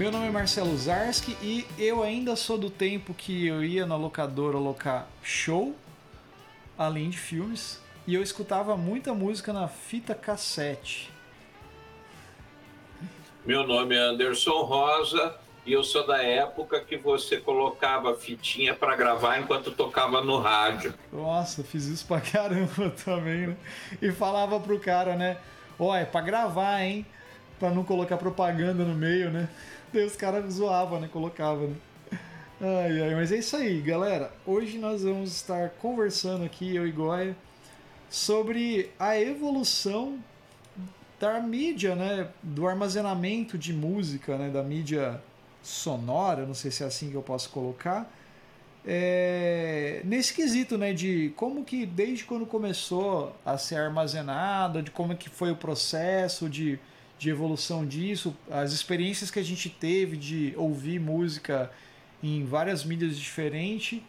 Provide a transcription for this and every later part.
Meu nome é Marcelo Zarski e eu ainda sou do tempo que eu ia na locadora locar show, além de filmes, e eu escutava muita música na fita cassete. Meu nome é Anderson Rosa e eu sou da época que você colocava fitinha para gravar enquanto tocava no rádio. Nossa, fiz isso pra caramba também, né? E falava pro cara, né? Ó, é pra gravar, hein? Pra não colocar propaganda no meio, né? Daí os caras zoavam, né? Colocava, né? Ai, ai, mas é isso aí, galera. Hoje nós vamos estar conversando aqui, eu e Goya, sobre a evolução da mídia, né? Do armazenamento de música, né? Da mídia sonora, não sei se é assim que eu posso colocar. É, nesse quesito, né, de como que desde quando começou a ser armazenada, de como que foi o processo de, de evolução disso, as experiências que a gente teve de ouvir música em várias mídias diferentes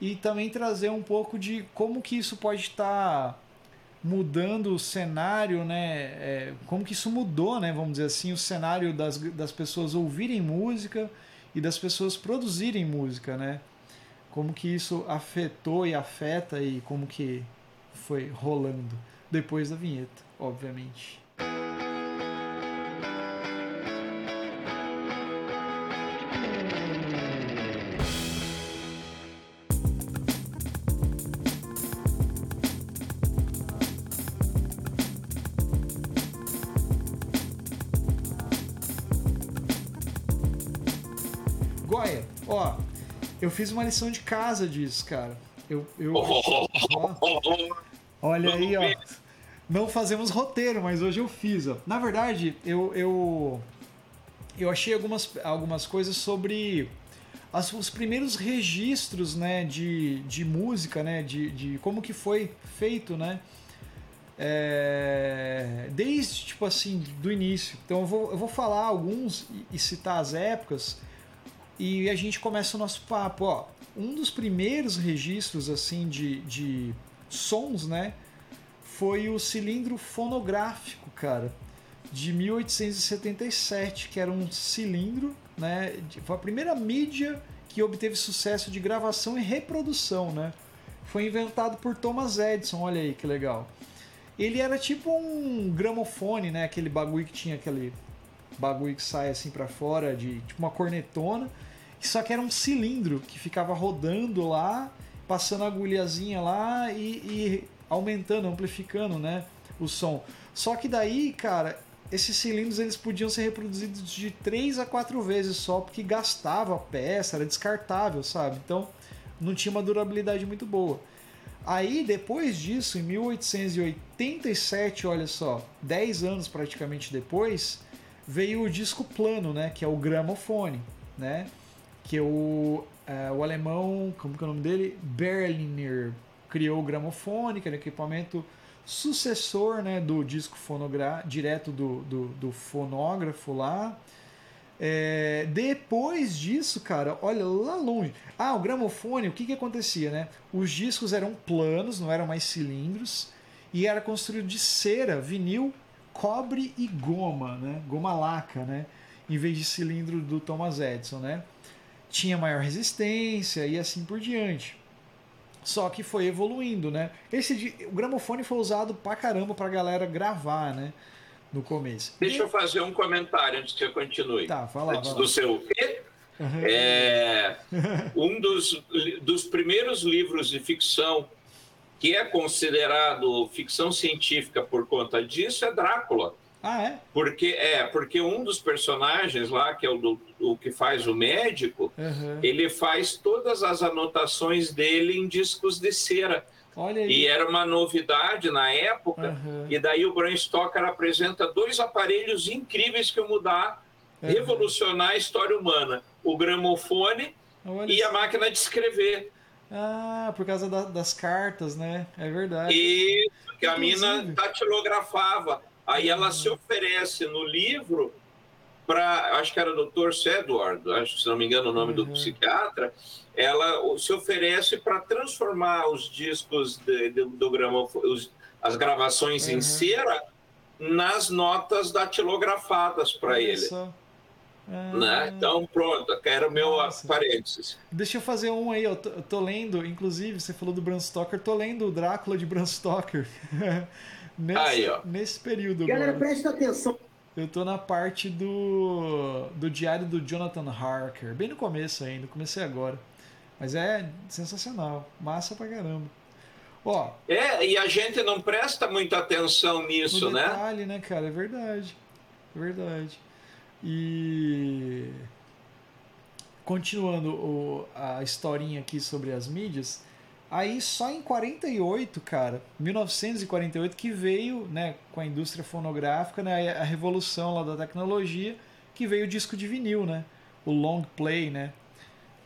e também trazer um pouco de como que isso pode estar mudando o cenário, né? É, como que isso mudou, né? Vamos dizer assim, o cenário das, das pessoas ouvirem música e das pessoas produzirem música, né? Como que isso afetou e afeta e como que foi rolando depois da vinheta, obviamente. Fiz uma lição de casa disso, cara. Eu, eu ó, olha aí, ó. Não fazemos roteiro, mas hoje eu fiz, ó. Na verdade, eu eu, eu achei algumas, algumas coisas sobre as, os primeiros registros, né, de, de música, né, de, de como que foi feito, né, é, desde, tipo assim, do início. Então eu vou, eu vou falar alguns e, e citar as épocas e a gente começa o nosso papo. Ó, um dos primeiros registros assim de, de sons, né, foi o cilindro fonográfico, cara, de 1877, que era um cilindro, né, foi a primeira mídia que obteve sucesso de gravação e reprodução, né? Foi inventado por Thomas Edison, olha aí que legal. Ele era tipo um gramofone, né, aquele bagulho que tinha aquele bagulho que sai assim para fora de tipo uma cornetona, só que era um cilindro que ficava rodando lá, passando a agulhazinha lá e, e aumentando, amplificando, né, o som. Só que daí, cara, esses cilindros eles podiam ser reproduzidos de 3 a 4 vezes só, porque gastava peça, era descartável, sabe? Então não tinha uma durabilidade muito boa. Aí, depois disso, em 1887, olha só, 10 anos praticamente depois, veio o disco plano, né, que é o gramofone, né, que o, é, o alemão, como que é o nome dele? Berliner criou o gramofone, que era um equipamento sucessor né, do disco fonográfico, direto do, do, do, fonógrafo lá. É, depois disso, cara, olha lá longe. Ah, o gramofone, o que, que acontecia, né? Os discos eram planos, não eram mais cilindros, e era construído de cera, vinil, cobre e goma, né? Goma laca, né? Em vez de cilindro do Thomas Edison, né? Tinha maior resistência e assim por diante. Só que foi evoluindo, né? Esse o gramofone foi usado pra caramba pra galera gravar, né? No começo. Deixa e... eu fazer um comentário antes que eu continue. Tá, fala. Antes do seu Uhum. É, um dos, dos primeiros livros de ficção que é considerado ficção científica por conta disso é Drácula. Ah, é? Porque, é, porque um dos personagens lá, que é o, do, o que faz o médico, uhum. ele faz todas as anotações dele em discos de cera. E era uma novidade na época, uhum. e daí o Bram Stoker apresenta dois aparelhos incríveis que mudar, uhum. revolucionar a história humana: o gramofone Olha e a máquina de escrever. Ah, por causa da, das cartas, né? É verdade. E que a mina datilografava. Aí ela se oferece no livro para, acho que era o Dr. Sedward, acho se não me engano o nome uhum. do psiquiatra, ela se oferece para transformar os discos de, de, do gramofone, as gravações uhum. em cera nas notas datilografadas para ele. Só. Ah, né? Então, pronto, era o meu nossa. parênteses. Deixa eu fazer um aí, eu tô, eu tô, lendo, inclusive, você falou do Bram Stoker, tô lendo o Drácula de Bram Stoker. nesse, aí, ó. nesse período. Galera, agora. presta atenção. Eu tô na parte do, do diário do Jonathan Harker, bem no começo ainda, comecei agora. Mas é sensacional, massa pra caramba. Ó, é, e a gente não presta muita atenção nisso, no detalhe, né? né, cara? É verdade. É verdade. E continuando o, a historinha aqui sobre as mídias, aí só em 48, cara, 1948 que veio, né, com a indústria fonográfica, né, a revolução lá da tecnologia, que veio o disco de vinil, né, o long play, né,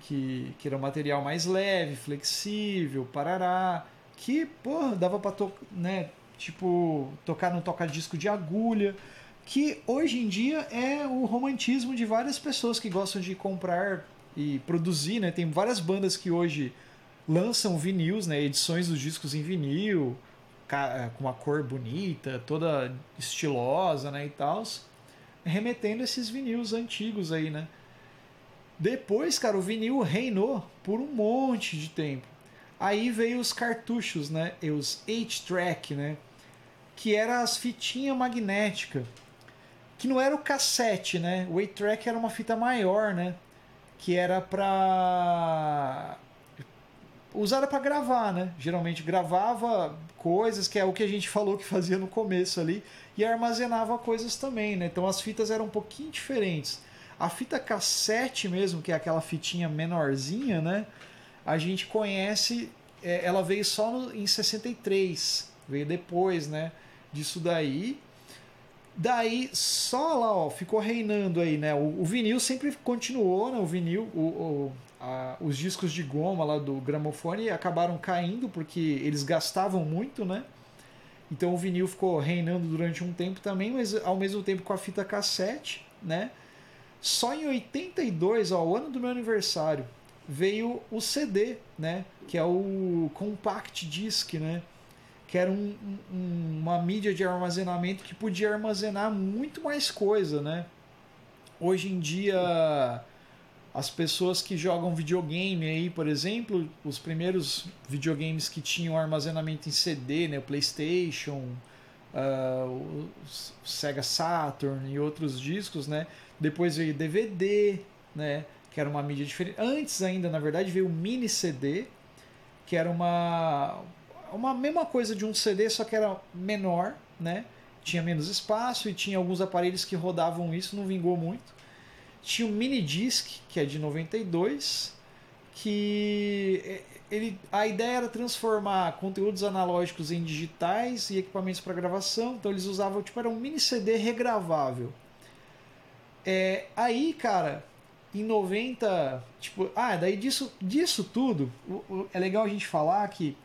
que, que era um material mais leve, flexível, parará, que, porra, dava pra, to né, tipo, tocar no toca-disco de agulha, que hoje em dia é o romantismo de várias pessoas que gostam de comprar e produzir, né? Tem várias bandas que hoje lançam vinis, né? Edições dos discos em vinil, eh, com uma cor bonita, toda estilosa, né? E tal, remetendo esses vinis antigos aí, né? Depois, cara, o vinil reinou por um monte de tempo. Aí veio os cartuchos, né? E os 8-track, né? Que era as fitinhas magnéticas que não era o cassete, né? O 8-track era uma fita maior, né? Que era pra. Usada para gravar, né? Geralmente gravava coisas, que é o que a gente falou que fazia no começo ali, e armazenava coisas também, né? Então as fitas eram um pouquinho diferentes. A fita cassete mesmo, que é aquela fitinha menorzinha, né? A gente conhece, é, ela veio só no, em 63, veio depois, né? Disso daí. Daí, só lá, ó, ficou reinando aí, né? O, o vinil sempre continuou, né? O vinil, o, o a, os discos de goma lá do gramofone acabaram caindo porque eles gastavam muito, né? Então o vinil ficou reinando durante um tempo também, mas ao mesmo tempo com a fita cassete, né? Só em 82, ó, o ano do meu aniversário, veio o CD, né? Que é o Compact Disc, né? Que era um, um, uma mídia de armazenamento que podia armazenar muito mais coisa, né? Hoje em dia, as pessoas que jogam videogame aí, por exemplo, os primeiros videogames que tinham armazenamento em CD, né? O PlayStation, uh, o Sega Saturn e outros discos, né? Depois veio DVD, né? Que era uma mídia diferente. Antes ainda, na verdade, veio o mini CD, que era uma uma mesma coisa de um CD, só que era menor, né? Tinha menos espaço e tinha alguns aparelhos que rodavam isso, não vingou muito. Tinha o Mini Disc, que é de 92, que ele, a ideia era transformar conteúdos analógicos em digitais e equipamentos para gravação. Então eles usavam, tipo, era um mini CD regravável. É, aí, cara, em 90, tipo, ah, daí disso, disso tudo, é legal a gente falar que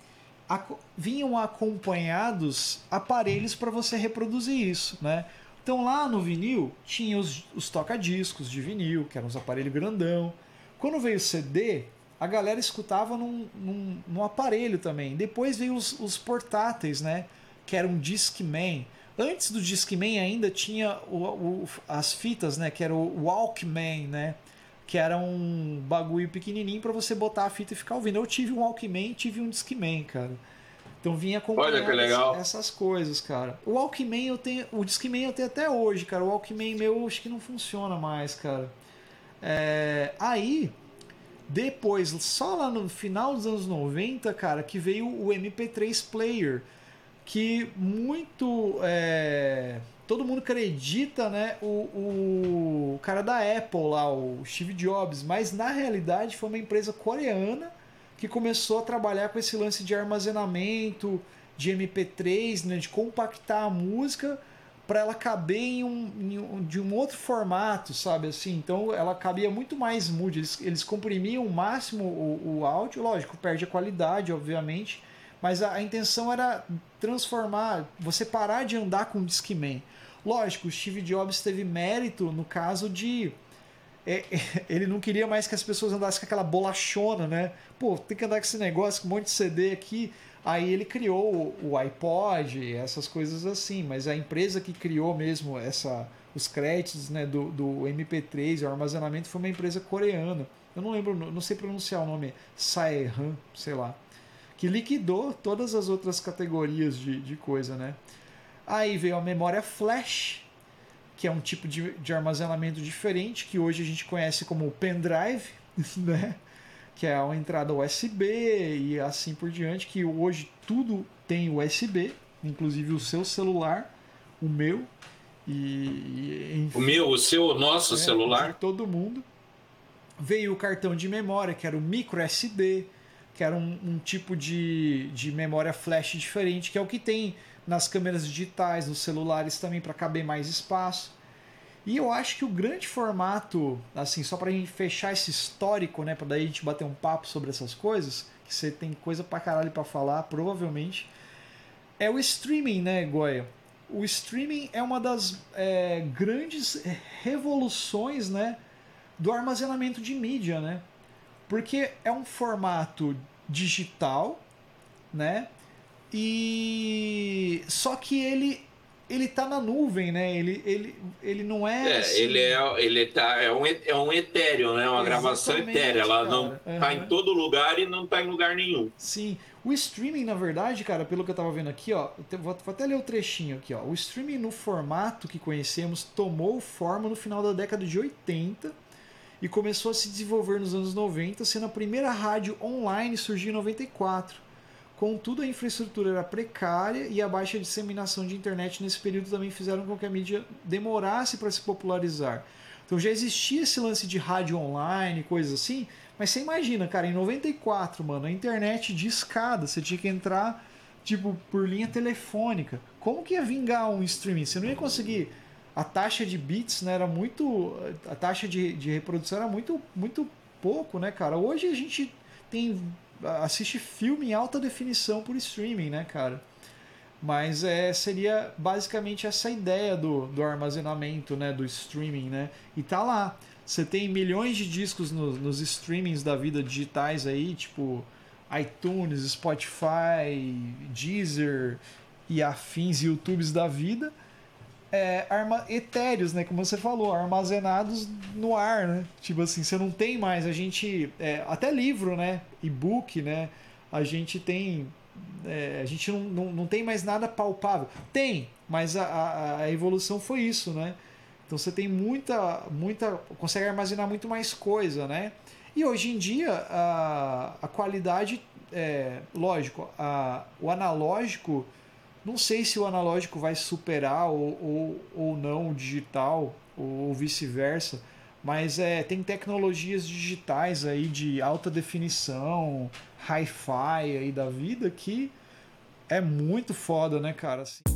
vinham acompanhados aparelhos para você reproduzir isso, né? Então lá no vinil tinha os, os toca-discos de vinil, que eram os aparelhos grandão. Quando veio o CD, a galera escutava num, num, num aparelho também. Depois veio os, os, portáteis, né? Que era um Discman. Antes do Discman ainda tinha o, o, as fitas, né? Que era o Walkman, né? Que era um bagulho pequenininho para você botar a fita e ficar ouvindo. Eu tive um Walkman e tive um Discman, cara. Então vinha acompanhando essas coisas, cara. O Walkman eu tenho, o Discman eu tenho até hoje, cara. O Walkman meu acho que não funciona mais, cara. É, aí depois, só lá no final dos anos 90, cara, que veio o MP3 Player, que muito é, todo mundo acredita, né, o, o cara da Apple lá, o Steve Jobs, mas na realidade foi uma empresa coreana que começou a trabalhar com esse lance de armazenamento de MP3, né, de compactar a música para ela caber em um, em um, de um outro formato, sabe assim? Então ela cabia muito mais mood. Eles, eles comprimiam o máximo o, o áudio, lógico, perde a qualidade, obviamente, mas a, a intenção era transformar, você parar de andar com o Discman. Lógico, o Steve Jobs teve mérito no caso de. É, ele não queria mais que as pessoas andassem com aquela bolachona, né? Pô, tem que andar com esse negócio, com um monte de CD aqui. Aí ele criou o, o iPod, essas coisas assim, mas a empresa que criou mesmo essa os créditos né, do, do MP3, o armazenamento, foi uma empresa coreana. Eu não lembro, não sei pronunciar o nome, Saehan, sei lá. Que liquidou todas as outras categorias de, de coisa, né? Aí veio a memória flash, que é um tipo de, de armazenamento diferente, que hoje a gente conhece como pendrive, né? que é uma entrada USB e assim por diante, que hoje tudo tem USB, inclusive o seu celular, o meu e, enfim, o meu, o seu, o nosso é, celular, todo mundo. Veio o cartão de memória, que era o micro SD, que era um, um tipo de, de memória flash diferente, que é o que tem nas câmeras digitais, nos celulares também para caber mais espaço. E eu acho que o grande formato, assim, só para a gente fechar esse histórico, né, para daí a gente bater um papo sobre essas coisas, que você tem coisa para caralho para falar, provavelmente, é o streaming, né, Goya? O streaming é uma das é, grandes revoluções, né, do armazenamento de mídia, né? Porque é um formato digital, né? E só que ele ele tá na nuvem, né? Ele, ele, ele não é. é assim... ele é ele tá é um é um etéreo, né? Uma Exatamente, gravação etérea. Ela cara. não uhum. tá em todo lugar e não tá em lugar nenhum. Sim. O streaming, na verdade, cara, pelo que eu tava vendo aqui, ó, vou, até ler o trechinho aqui, ó. O streaming no formato que conhecemos tomou forma no final da década de 80 e começou a se desenvolver nos anos 90, sendo a primeira rádio online surgir em 94. Contudo, a infraestrutura era precária e a baixa disseminação de internet nesse período também fizeram com que a mídia demorasse para se popularizar. Então já existia esse lance de rádio online, coisas assim, mas você imagina, cara, em 94, mano, a internet de escada, você tinha que entrar tipo por linha telefônica. Como que ia vingar um streaming? Você não ia conseguir a taxa de bits, né, era muito a taxa de, de reprodução era muito muito pouco, né, cara? Hoje a gente tem assiste filme em alta definição por streaming, né, cara? Mas é, seria basicamente essa ideia do, do armazenamento, né, do streaming, né? E tá lá. Você tem milhões de discos no, nos streamings da vida digitais aí, tipo iTunes, Spotify, Deezer e afins YouTubes da vida é, arma, etéreos, né? Como você falou, armazenados no ar, né? Tipo assim, você não tem mais. A gente. É, até livro, né? E-book, né? A gente tem. É, a gente não, não, não tem mais nada palpável. Tem, mas a, a, a, evolução foi isso, né? Então você tem muita. muita consegue armazenar muito mais coisa, né? E hoje em dia a, a qualidade. É, lógico, a, o analógico não sei se o analógico vai superar ou, ou, ou não o digital, ou, ou vice-versa, mas é, tem tecnologias digitais aí de alta definição, hi-fi aí da vida que é muito foda, né, cara? Assim.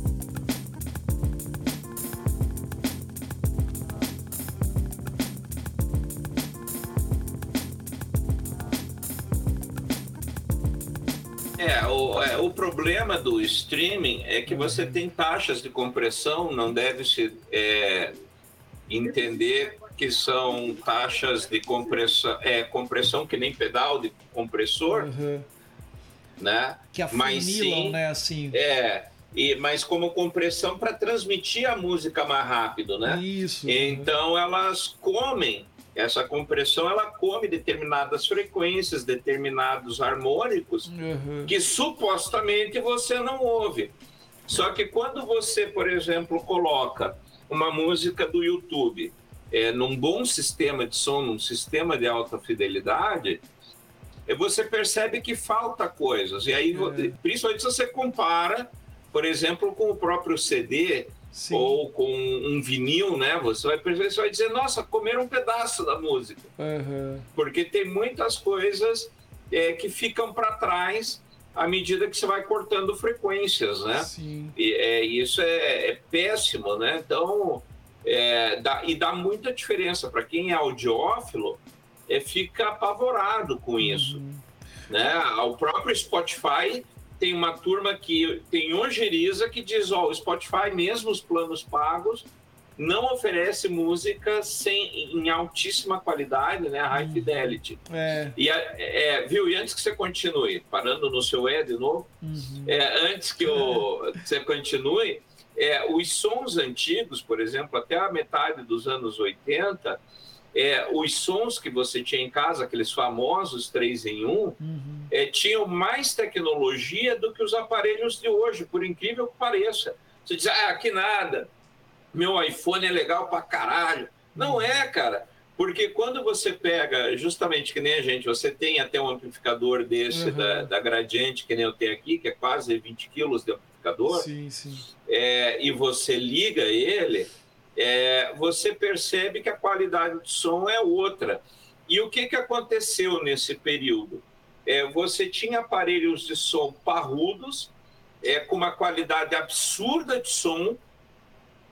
O, problema do streaming é que você tem taxas de compressão, não deve se é, entender que são taxas de compressão, é, compressão que nem pedal de compressor, uhum. né? Que afunilam, mas sim, né, assim. É, e, mas como compressão para transmitir a música mais rápido, né? Isso. Então elas comem essa compressão ela come determinadas frequências, determinados harmônicos uhum. que supostamente você não ouve. Só que quando você, por exemplo, coloca uma música do YouTube é, num bom sistema de som, num sistema de alta fidelidade, é, você percebe que falta coisas. E aí, é. principalmente se você compara, por exemplo, com o próprio CD, Sim. ou com um vinil, né? Você vai perceber, você vai dizer, nossa, comeram um pedaço da música. Uhum. Porque tem muitas coisas é, que ficam para trás à medida que você vai cortando frequências, né? Sim. E é, isso é, é péssimo, né? Então, é, dá, e dá muita diferença. Para quem é audiófilo, é, fica apavorado com isso. Uhum. Né? O próprio Spotify tem uma turma que tem ojeriza que diz, ó, o Spotify, mesmo os planos pagos, não oferece música sem, em altíssima qualidade, né? High uhum. fidelity. É. E, é, viu? E antes que você continue, parando no seu E de novo, uhum. é, antes que eu, você continue, É, os sons antigos, por exemplo, até a metade dos anos 80, é, os sons que você tinha em casa, aqueles famosos 3 em 1, uhum. é, tinham mais tecnologia do que os aparelhos de hoje, por incrível que pareça. Você diz, ah, que nada, meu iPhone é legal pra caralho. Não uhum. é, cara. Porque quando você pega, justamente que nem a gente, você tem até um amplificador desse uhum. da, da Gradiente, que nem eu tenho aqui, que é quase 20 quilos de amplificador, sim, sim. É, e você liga ele, é, você percebe que a qualidade do som é outra. E o que, que aconteceu nesse período? É, você tinha aparelhos de som parrudos, é, com uma qualidade absurda de som,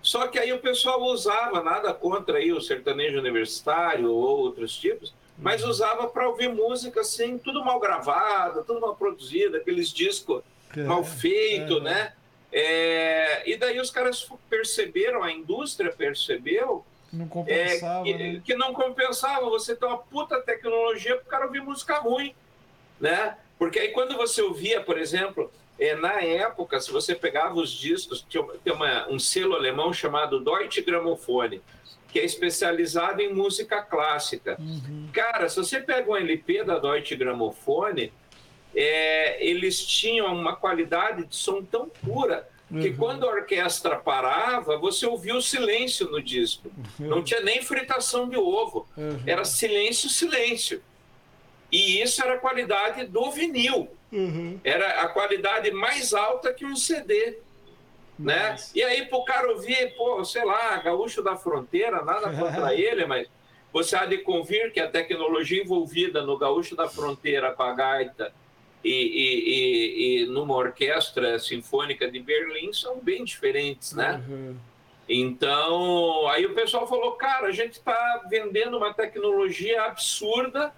só que aí o pessoal usava, nada contra aí o sertanejo universitário ou outros tipos, mas uhum. usava para ouvir música assim, tudo mal gravado, tudo mal produzido, aqueles discos é, mal feitos, é. né? É, e daí os caras perceberam, a indústria percebeu não compensava, é, que, né? que, não compensava você ter uma puta tecnologia para o cara ouvir música ruim, né? Porque aí quando você ouvia, por exemplo, é, na época, se você pegava os discos, tinha, uma, um selo alemão chamado Deutsche Grammophone, que é especializado em música clássica. Uhum. Cara, se você pega um LP da Deutsche Grammophone, é, eles tinham uma qualidade de som tão pura que uhum. quando a orquestra parava, você ouvia o silêncio no disco. Uhum. Não tinha nem fritação de ovo. Uhum. Era silêncio, silêncio. E isso era a qualidade do vinil. Uhum. Era a qualidade mais alta que um CD. Né? E aí, pro cara ouvir, pô, sei lá, gaúcho da fronteira, nada contra ele, mas você há de convir que a tecnologia envolvida no gaúcho da fronteira com a gaita e, e, e, e numa orquestra sinfônica de Berlim são bem diferentes, né? Uhum. Então, aí o pessoal falou, cara, a gente está vendendo uma tecnologia absurda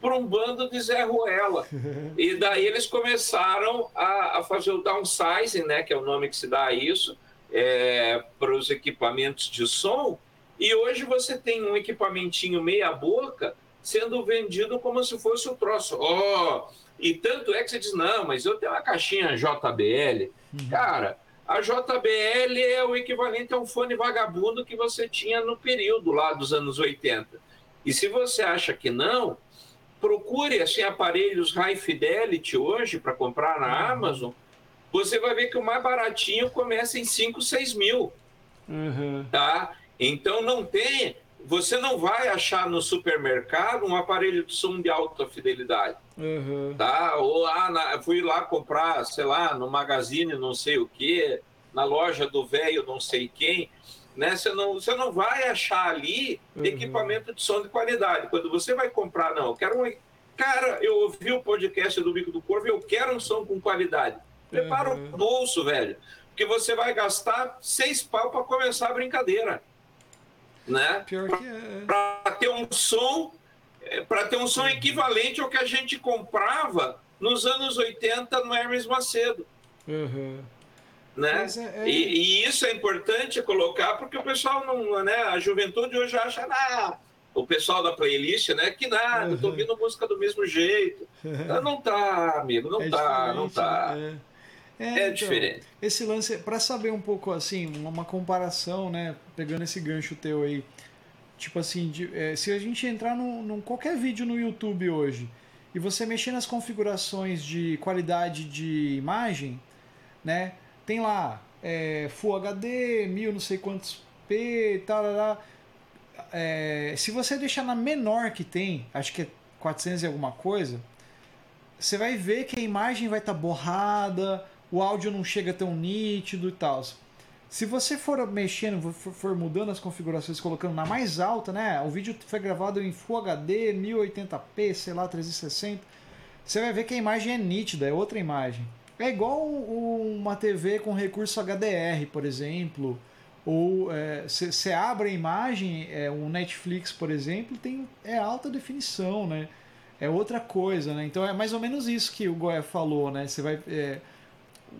para um bando de Zé Ruela. e daí eles começaram a, a, fazer o downsizing, né, que é o nome que se dá a isso, é, para os equipamentos de som. E hoje você tem um equipamentinho meia boca sendo vendido como se fosse o troço. Oh, e tanto é que você diz, não, mas eu tenho uma caixinha JBL. Uhum. Cara, a JBL é o equivalente a um fone vagabundo que você tinha no período lá dos anos 80. E se você acha que não, procure assim, aparelhos High Fidelity hoje para comprar na uhum. Amazon, você vai ver que o mais baratinho começa em 5, 6 mil. Uhum. Tá? Então não tem. Você não vai achar no supermercado um aparelho de som de alta fidelidade. Uhum. Tá? Ou ah, na, fui lá comprar, sei lá, no magazine não sei o que, na loja do velho não sei quem né? Você não, você não vai achar ali uhum. equipamento de som de qualidade. Quando você vai comprar, não, eu quero um. Cara, eu ouvi o podcast do Bico do Corvo eu quero um som com qualidade. Prepara uhum. o bolso, velho. Porque você vai gastar seis pau para começar a brincadeira. Né? Pior que é. Para ter um som. É, para ter um som equivalente ao que a gente comprava nos anos 80 no Hermes Macedo. Uhum. Né? É, é... E, e, isso é importante colocar porque o pessoal não, né? A juventude hoje acha, ah, o pessoal da playlist, né? Que nada, uhum. tô ouvindo música do mesmo jeito. Uhum. Não tá, amigo, não é tá, não tá. Né? É, é então, diferente. Esse lance, para saber um pouco assim, uma comparação, né? Pegando esse gancho teu aí, tipo assim, de, é, se a gente entrar num, num qualquer vídeo no YouTube hoje e você mexer nas configurações de qualidade de imagem, né? Tem lá é, Full HD, mil não sei quantos P, tal, tal, é, se você deixar na menor que tem, acho que é 400 e alguma coisa, você vai ver que a imagem vai estar tá borrada, o áudio não chega tão nítido e tal. Se você for mexendo, for, mudando as configurações, colocando na mais alta, né? O vídeo foi gravado em Full HD, 1080p, sei lá, 360. Você vai ver que a imagem é nítida, é outra imagem. É igual uma TV com recurso HDR, por exemplo. Ou você é, abre a imagem, é, um Netflix, por exemplo, tem, é alta definição, né? É outra coisa, né? Então é mais ou menos isso que o Goya falou, né? Você vai. É,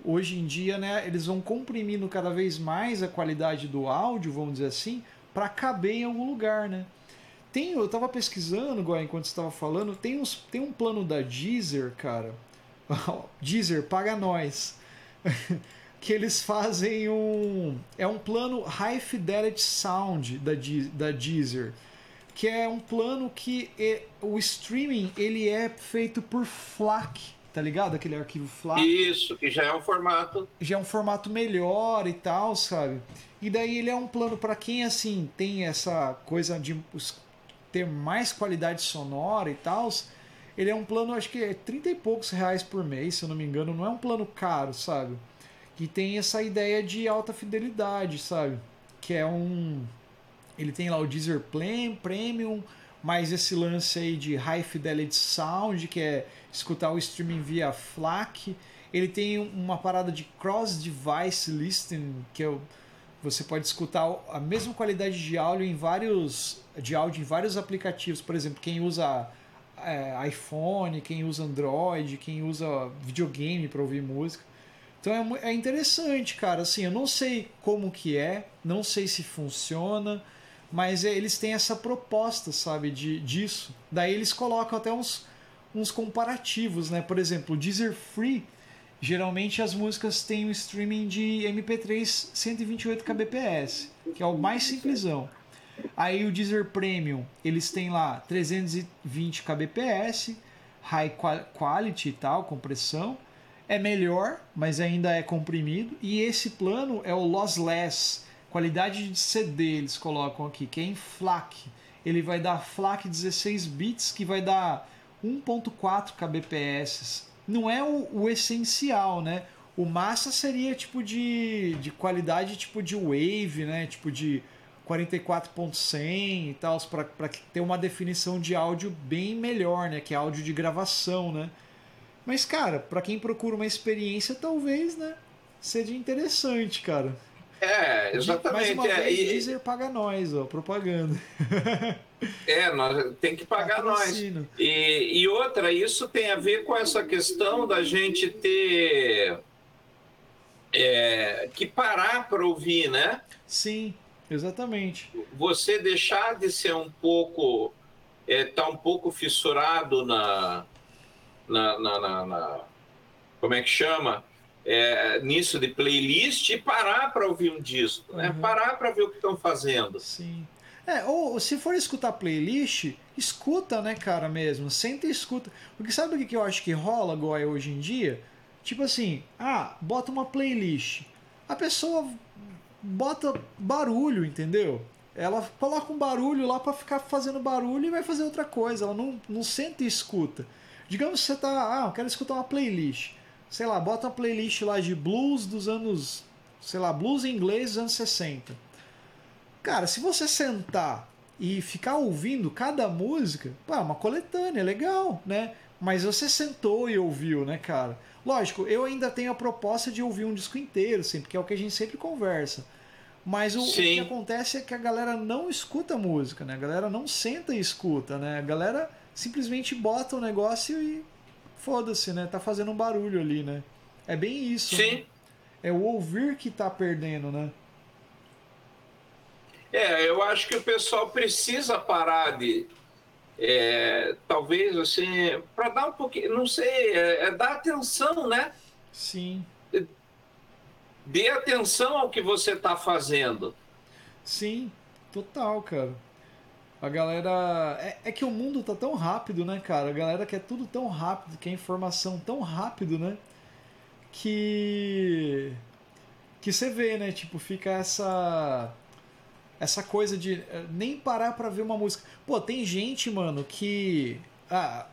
hoje em dia, né, eles vão comprimindo cada vez mais a qualidade do áudio, vamos dizer assim, para caber em algum lugar, né? Tem, eu tava pesquisando, Goya, enquanto estava falando, tem, uns, tem um plano da Deezer, cara, Deezer, paga nós. que eles fazem um. É um plano High Fidelity Sound da, da Deezer. Que é um plano que é, o streaming ele é feito por FLAC, tá ligado? Aquele arquivo FLAC. Isso, que já é um formato. Já é um formato melhor e tal, sabe? E daí ele é um plano para quem assim tem essa coisa de ter mais qualidade sonora e tal. Ele é um plano, acho que é 30 e poucos reais por mês, se eu não me engano. Não é um plano caro, sabe? Que tem essa ideia de alta fidelidade, sabe? Que é um. Ele tem lá o Deezer Premium, mais esse lance aí de High Fidelity Sound, que é escutar o streaming via FLAC. Ele tem uma parada de Cross Device Listening, que é você pode escutar a mesma qualidade de áudio em vários de áudio em vários aplicativos. Por exemplo, quem usa é, iPhone, quem usa Android, quem usa videogame para ouvir música. Então é, é interessante, cara. Assim, eu não sei como que é, não sei se funciona, mas é, eles têm essa proposta, sabe, de, disso. Daí eles colocam até uns, uns comparativos, né? Por exemplo, o Deezer Free, geralmente as músicas têm um streaming de MP3 128 kbps, que é o mais simplesão. Aí o Deezer Premium, eles têm lá 320 kbps, high quality e tal, compressão é melhor, mas ainda é comprimido. E esse plano é o lossless, qualidade de CD, eles colocam aqui, que é em FLAC. Ele vai dar FLAC 16 bits, que vai dar 1.4 kbps. Não é o, o, essencial, né? O massa seria tipo de, de qualidade tipo de wave, né? Tipo de 44.100 e tal, para ter uma definição de áudio bem melhor, né? Que é áudio de gravação, né? Mas, cara, para quem procura uma experiência, talvez, né? Seja interessante, cara. É, exatamente. Mais uma é, vez, e... Deezer paga nós, ó, propaganda. É, nós, tem que pagar nós. E, e outra, isso tem a ver com essa questão da gente ter é, que parar para ouvir, né? Sim, exatamente. Você deixar de ser um pouco, é, tá um pouco fissurado na, na, na, na, na como é que chama? É, nisso de playlist e parar para ouvir um disco, né? Uhum. Parar para ver o que estão fazendo. Sim. É, ou se for escutar playlist, escuta, né, cara, mesmo. Senta e escuta. Porque sabe o que eu acho que rola, Goya, hoje em dia? Tipo assim, ah, bota uma playlist. A pessoa bota barulho, entendeu? Ela coloca um barulho lá para ficar fazendo barulho e vai fazer outra coisa. Ela não, não senta e escuta. Digamos que você tá, ah, eu quero escutar uma playlist. Sei lá, bota uma playlist lá de blues dos anos, sei lá, blues em inglês dos anos 60. Cara, se você sentar e ficar ouvindo cada música, pá, uma coletânea, legal, né? Mas você sentou e ouviu, né, cara? Lógico, eu ainda tenho a proposta de ouvir um disco inteiro, sempre, que é o que a gente sempre conversa. Mas o, o, que acontece é que a galera não escuta música, né? A galera não senta e escuta, né? A galera simplesmente bota o negócio e foda-se, né? Tá fazendo um barulho ali, né? É bem isso. Sim. Né? É o ouvir que tá perdendo, né? É, eu acho que o pessoal precisa parar de. É, talvez assim, para dar um pouquinho, não sei, é, é dar atenção, né? Sim. Dê atenção ao que você está fazendo. Sim, total, cara. A galera. É, é, que o mundo tá tão rápido, né, cara? A galera quer tudo tão rápido, quer informação tão rápido, né? Que. Que você vê, né? Tipo, fica essa. Essa coisa de eh, nem parar pra ver uma música. Pô, tem gente, mano, que. Ah,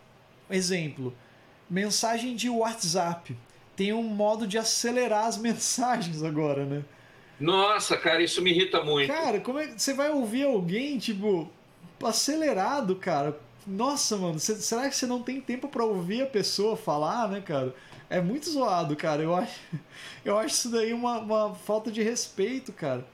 exemplo. Mensagem de WhatsApp. Tem um modo de acelerar as mensagens agora, né? Nossa, cara, isso me irrita muito. Cara, como é que você vai ouvir alguém, tipo, acelerado, cara. Nossa, mano, cê, será que você não tem tempo para ouvir a pessoa falar, né, cara? É muito zoado, cara. Eu acho, eu acho isso daí uma, uma falta de respeito, cara.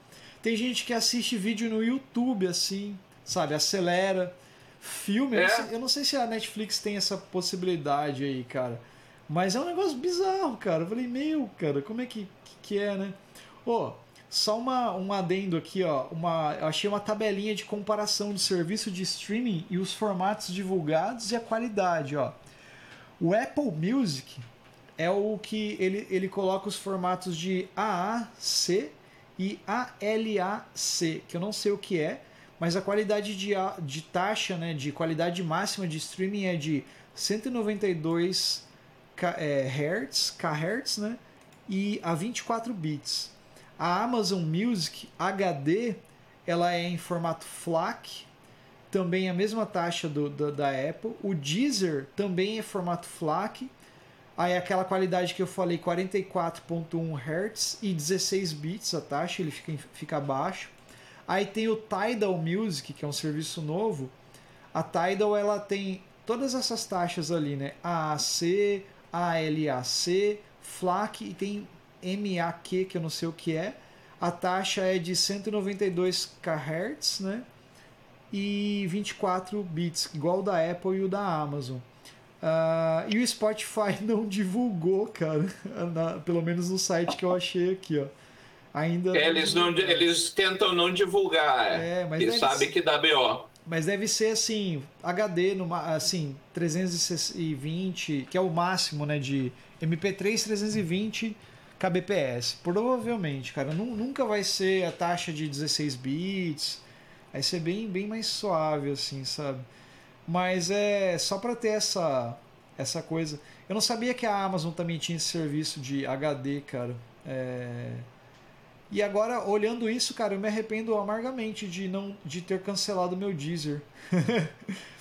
Tem gente que assiste vídeo no YouTube assim, sabe? Acelera. Filme, é. eu, não sei, eu não sei se a Netflix tem essa possibilidade aí, cara. Mas é um negócio bizarro, cara. Eu falei, meu, cara, como é que, que, que é, né? Ô, oh, só uma, um adendo aqui, ó. Uma, eu achei uma tabelinha de comparação do serviço de streaming e os formatos divulgados e a qualidade, ó. O Apple Music é o que ele, ele coloca os formatos de AAC e ALAC, que eu não sei o que é, mas a qualidade de, de taxa, né, de qualidade máxima de streaming é de 192 é, Hz, kHz, né, e a 24 bits. A Amazon Music HD, ela é em formato FLAC, também a mesma taxa do, do, da Apple. O Deezer também é formato FLAC. Aí aquela qualidade que eu falei, 44.1 Hz e 16 bits a taxa, ele fica, fica baixo. Aí tem o Tidal Music, que é um serviço novo. A Tidal ela tem todas essas taxas ali, né? AAC, ALAC, FLAC e tem MAQ, que eu não sei o que é. A taxa é de 192 kHz, né? E 24 bits, igual o da Apple e o da Amazon. Uh, e o Spotify não divulgou, cara, na, pelo menos no site que eu achei aqui, ó. Ainda é, eles, não, eles tentam não divulgar, é, mas eles sabem ser, que dá BO. Mas deve ser assim, HD, numa, assim, 320, que é o máximo, né, de MP3 320 kbps. Provavelmente, cara, nunca vai ser a taxa de 16 bits. Vai ser bem, bem mais suave, assim, sabe? Mas é só para ter essa, essa coisa. Eu não sabia que a Amazon também tinha esse serviço de HD, cara. É... E agora, olhando isso, cara, eu me arrependo amargamente de não de ter cancelado meu Deezer.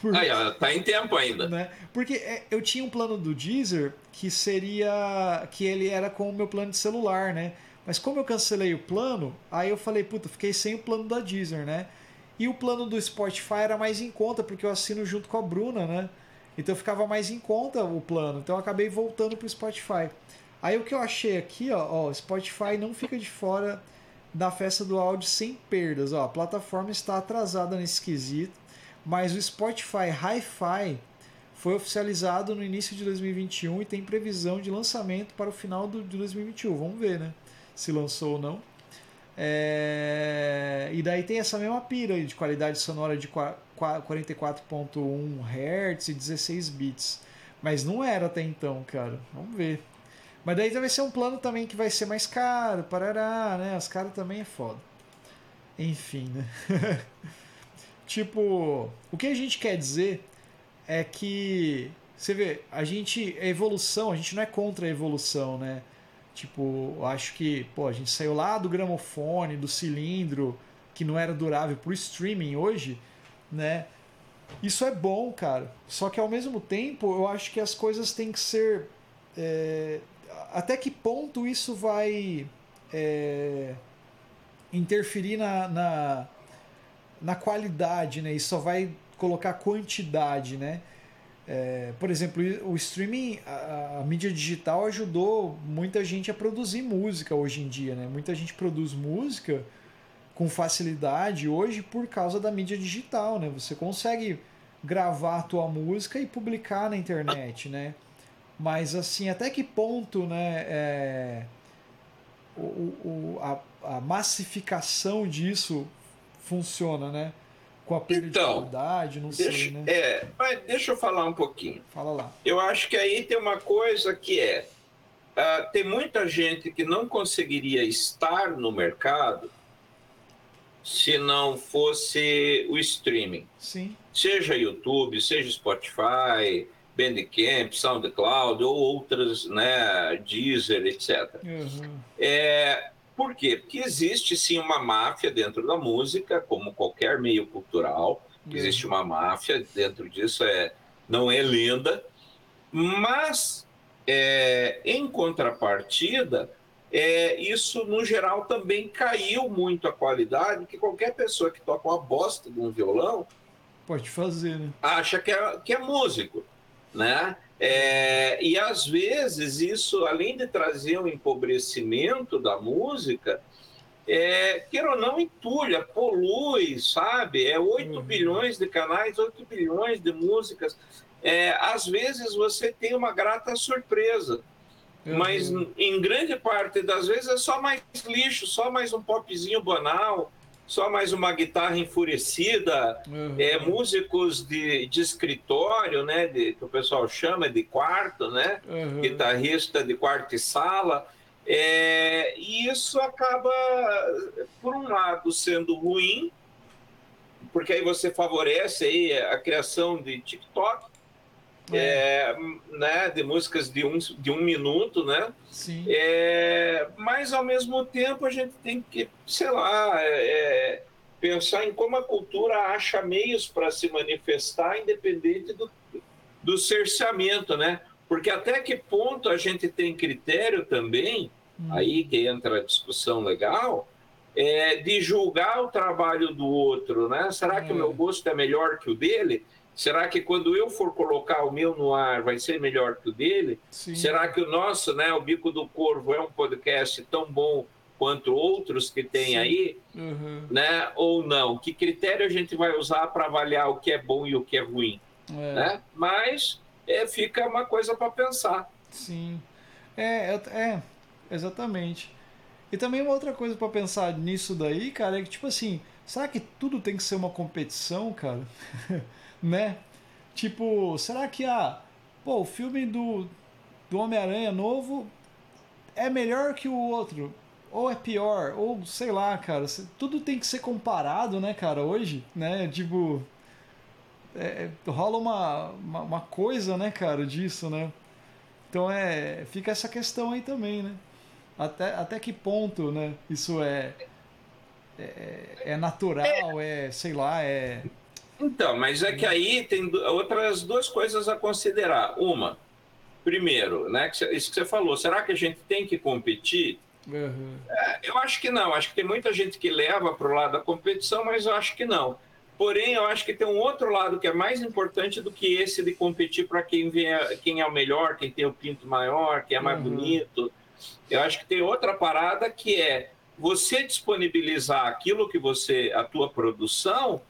Por... Aí, ó, tá em tempo ainda. Né? Porque é, eu tinha um plano do Deezer que seria. que ele era com o meu plano de celular, né? Mas como eu cancelei o plano, aí eu falei, puta, fiquei sem o plano da Deezer, né? E o plano do Spotify era mais em conta, porque eu assino junto com a Bruna, né? Então ficava mais em conta o plano. Então eu acabei voltando pro Spotify. Aí o que eu achei aqui, ó, ó Spotify não fica de fora da festa do áudio sem perdas. Ó, a plataforma está atrasada nesse quesito mas o Spotify Hi-Fi foi oficializado no início de 2021 e tem previsão de lançamento para o final do, de 2021. Vamos ver, né? Se lançou ou não. É... E daí tem essa mesma pira de qualidade sonora de 44.1 Hz e 16 bits. Mas não era até então, cara. Vamos ver. Mas daí vai ser um plano também que vai ser mais caro, parará, né? Os caras também é foda. Enfim, né? Tipo, o que a gente quer dizer é que você vê, a gente a evolução, a gente não é contra a evolução, né? Tipo, acho que, pô, a gente saiu lá do gramofone, do cilindro, que não era durável pro streaming hoje, né? Isso é bom, cara. Só que ao mesmo tempo, eu acho que as coisas têm que ser. É... até que ponto isso vai é... interferir na, na, na qualidade, né? E só vai colocar quantidade, né? É, por exemplo, o streaming, a, a, mídia digital ajudou muita gente a produzir música hoje em dia, né? Muita gente produz música com facilidade hoje por causa da mídia digital, né? Você consegue gravar a tua música e publicar na internet, né? Mas assim, até que ponto, né? É, o, o, a, a massificação disso funciona, né? Com a perda então, não deixa, sei, né? É, mas deixa eu falar um pouquinho. Fala lá. Eu acho que aí tem uma coisa que é, uh, tem muita gente que não conseguiria estar no mercado se não fosse o streaming. Sim. Seja YouTube, seja Spotify, Bandcamp, SoundCloud ou outras, né, Deezer, etc. Uhum. É, por quê? Porque existe sim uma máfia dentro da música, como qualquer meio cultural. Uhum. Existe uma máfia dentro disso, é, não é lenda. Mas, é, em contrapartida, é, isso no geral também caiu muito a qualidade, que qualquer pessoa que toca uma bosta de um violão pode fazer, né? Acha que é, que é músico, né? É, e às vezes isso, além de trazer um empobrecimento da música, é, queira ou não, entulha, polui, sabe? É 8 uhum. bilhões de canais, 8 bilhões de músicas. É, às vezes você tem uma grata surpresa, uhum. mas em grande parte das vezes é só mais lixo, só mais um popzinho banal, só mais uma guitarra enfurecida, uhum. é, músicos de, de escritório, né, de, que o pessoal chama de quarto, né, uhum. guitarrista de quarto e sala, é, e isso acaba, por um lado, sendo ruim, porque aí você favorece aí a criação de TikTok, é. É, né, de músicas de um, de um minuto, né? Sim. É, mas, ao mesmo tempo, a gente tem que, sei lá, é, é pensar em como a cultura acha meios para se manifestar, independente do, do cerceamento, né? Porque até que ponto a gente tem critério também, hum. aí que entra a discussão legal, é, de julgar o trabalho do outro, né? Será que o meu gosto é melhor que o dele? Será que quando eu for colocar o meu no ar vai ser melhor que o dele? Sim. Será que o nosso, né, o Bico do Corvo é um podcast tão bom quanto outros que tem Sim. aí, uhum. né? Ou não? Que critério a gente vai usar para avaliar o que é bom e o que é ruim, é. né? Mas é, fica uma coisa para pensar. Sim, é, é, é, exatamente. E também uma outra coisa para pensar nisso daí, cara, é que tipo assim, será que tudo tem que ser uma competição, cara? né? Tipo, será que a. Pô, o filme do, do Homem-Aranha novo é melhor que o outro? Ou é pior? Ou sei lá, cara. Tudo tem que ser comparado, né, cara, hoje, né? Tipo. É, é, rola uma, uma, uma coisa, né, cara, disso, né? Então é. Fica essa questão aí também, né? Até, até que ponto, né? Isso é. É, é natural, é, sei lá, é então, mas é que aí tem outras duas coisas a considerar. Uma, primeiro, né, isso que você falou, será que a gente tem que competir? Uhum. É, eu acho que não. Acho que tem muita gente que leva para o lado da competição, mas eu acho que não. Porém, eu acho que tem um outro lado que é mais importante do que esse de competir para quem, quem é o melhor, quem tem o pinto maior, quem é mais uhum. bonito. Eu acho que tem outra parada que é você disponibilizar aquilo que você, a tua produção,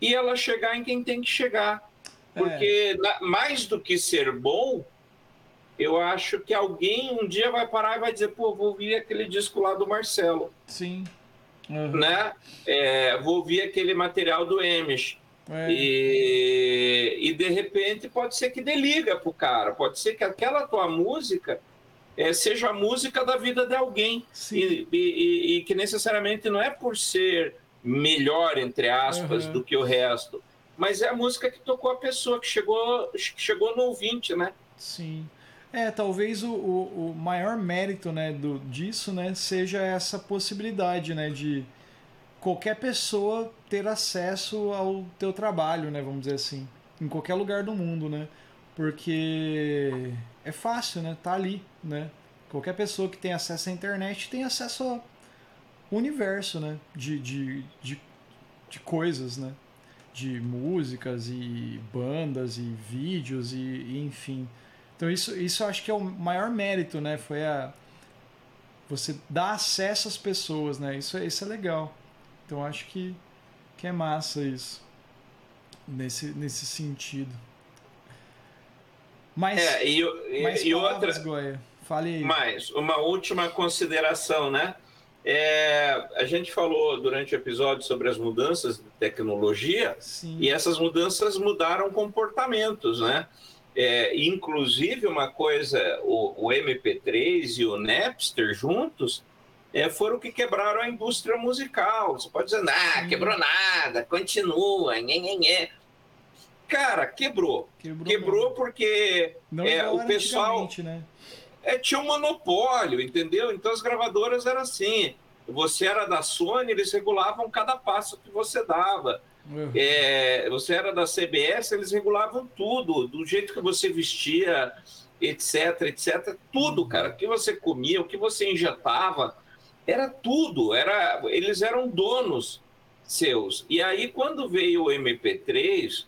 e ela chegar em quem tem que chegar. É. Porque é. mais do que ser bom, eu acho que alguém um dia vai parar e vai dizer, pô, vou ouvir aquele disco lá do Marcelo. Sim. Uhum. Né? É, vou ouvir aquele material do Emish. É. E, e de repente pode ser que deliga pro cara, pode ser que aquela tua música é, seja a música da vida de alguém. E, e, e, que necessariamente não é por ser melhor, entre aspas, uhum. do que o resto. Mas é a música que tocou a pessoa, que chegou, chegou no ouvinte, né? Sim. É, talvez o, o, o maior mérito né, do, disso né, seja essa possibilidade né, de qualquer pessoa ter acesso ao teu trabalho, né, vamos dizer assim, em qualquer lugar do mundo, né? Porque é fácil, né? Tá ali, né? Qualquer pessoa que tem acesso à internet tem acesso a universo, né? De, de, de, de coisas, né? De músicas e bandas e vídeos e, e, enfim. Então isso, isso eu acho que é o maior mérito, né? Foi a você dar acesso às pessoas, né? Isso, isso é legal. Então acho que, que é massa isso. Nesse, nesse sentido. Mas, é, e, e, mais e outra. Fale aí. Mais, uma última consideração, né? É, a gente falou durante o episódio sobre as mudanças de tecnologia Sim. e essas mudanças mudaram comportamentos, né? É, inclusive uma coisa, o, o, MP3 e o Napster juntos é, foram que quebraram a indústria musical. Você pode dizer, ah, quebrou nada, continua, nhê, nhê, nhê. Cara, quebrou. Quebrou, quebrou porque é, o pessoal. Né? É, tinha um monopólio, entendeu? Então as gravadoras eram assim. Você era da Sony, eles regulavam cada passo que você dava. Uhum. É, você era da CBS, eles regulavam tudo, do jeito que você vestia, etc, etc. Tudo, uhum. cara. O que você comia, o que você injetava, era tudo. Era, eles eram donos seus. E aí, quando veio o MP3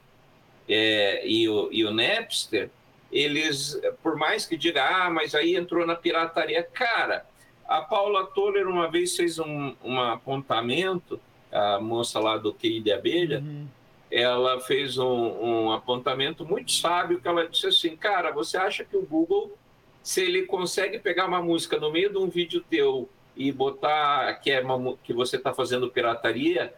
é, e, o, e o Napster, eles, por mais que diga, ah, mas aí entrou na pirataria. Cara, a Paula Toller uma vez fez um, um apontamento, a moça lá do QI de Abelha, uhum. ela fez um, um apontamento muito sábio, que ela disse assim, cara, você acha que o Google, se ele consegue pegar uma música no meio de um vídeo teu e botar que, é uma, que você está fazendo pirataria,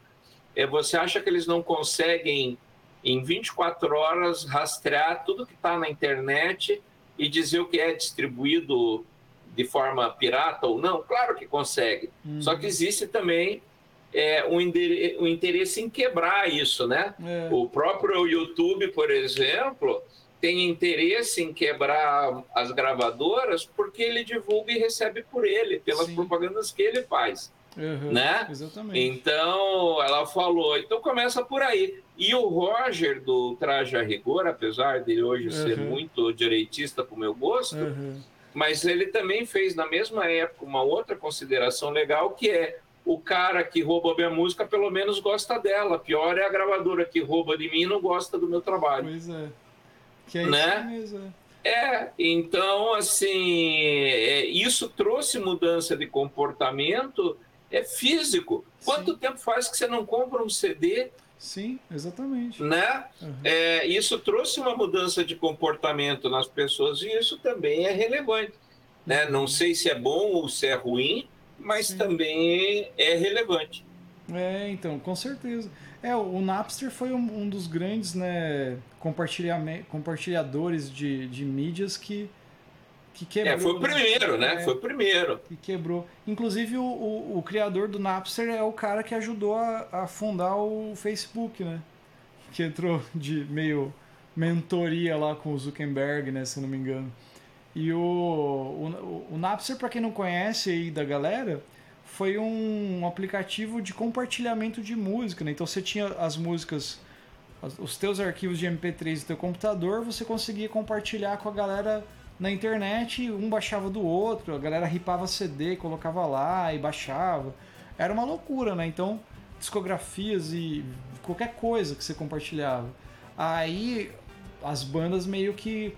é, você acha que eles não conseguem, em 24 horas, rastrear tudo que está na internet e dizer o que é distribuído de forma pirata ou não? Claro que consegue. Uhum. Só que existe também é, um, um, interesse em quebrar isso, né? É. O próprio YouTube, por exemplo, tem interesse em quebrar as gravadoras porque ele divulga e recebe por ele, pelas Sim. propagandas que ele faz. Uhum, né? Exatamente. Então, ela falou, então começa por aí. E o Roger do Traje a Rigor, apesar de hoje uhum. ser muito direitista para o meu gosto, uhum. mas ele também fez na mesma época uma outra consideração legal que é o cara que rouba minha música pelo menos gosta dela. Pior é a gravadora que rouba de mim e não gosta do meu trabalho. Pois é. Que é né? isso mesmo. É. é, então, assim, é, isso trouxe mudança de comportamento é físico. Quanto Sim. tempo faz que você não compra um CD? Sim, exatamente. Né? Uhum. É, isso trouxe uma mudança de comportamento nas pessoas e isso também é relevante. Né? Não sei se é bom ou se é ruim, mas Sim. também é relevante. É, então, com certeza. É, o Napster foi um, um dos grandes né, compartilhadores de, de mídias que, que quebrou. É, foi o primeiro, né? É, foi o primeiro. Que quebrou. Inclusive, o, o, o, criador do Napster é o cara que ajudou a, a fundar o Facebook, né? Que entrou de meio mentoria lá com o Zuckerberg, né? Se não me engano. E o, o, o Napster, para quem não conhece aí da galera, foi um aplicativo de compartilhamento de música, né? Então você tinha as músicas, os teus arquivos de MP3 do teu computador, você conseguia compartilhar com a galera na internet, um baixava do outro, a galera ripava CD, colocava lá e baixava. Era uma loucura, né? Então, discografias e qualquer coisa que você compartilhava. Aí as bandas meio que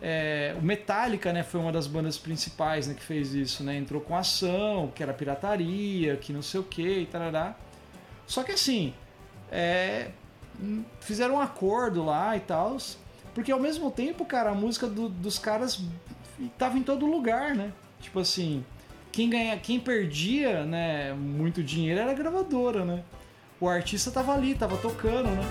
é, o Metallica, né, foi uma das bandas principais, né, que fez isso, né? Entrou com ação, que era pirataria, que não sei o que e tarará. Só que assim, é, fizeram um acordo lá e tal, porque ao mesmo tempo, cara, a música do, dos caras tava em todo lugar, né? Tipo assim, quem ganha, quem perdia, né, muito dinheiro era a gravadora, né? O artista tava ali, tava tocando, né?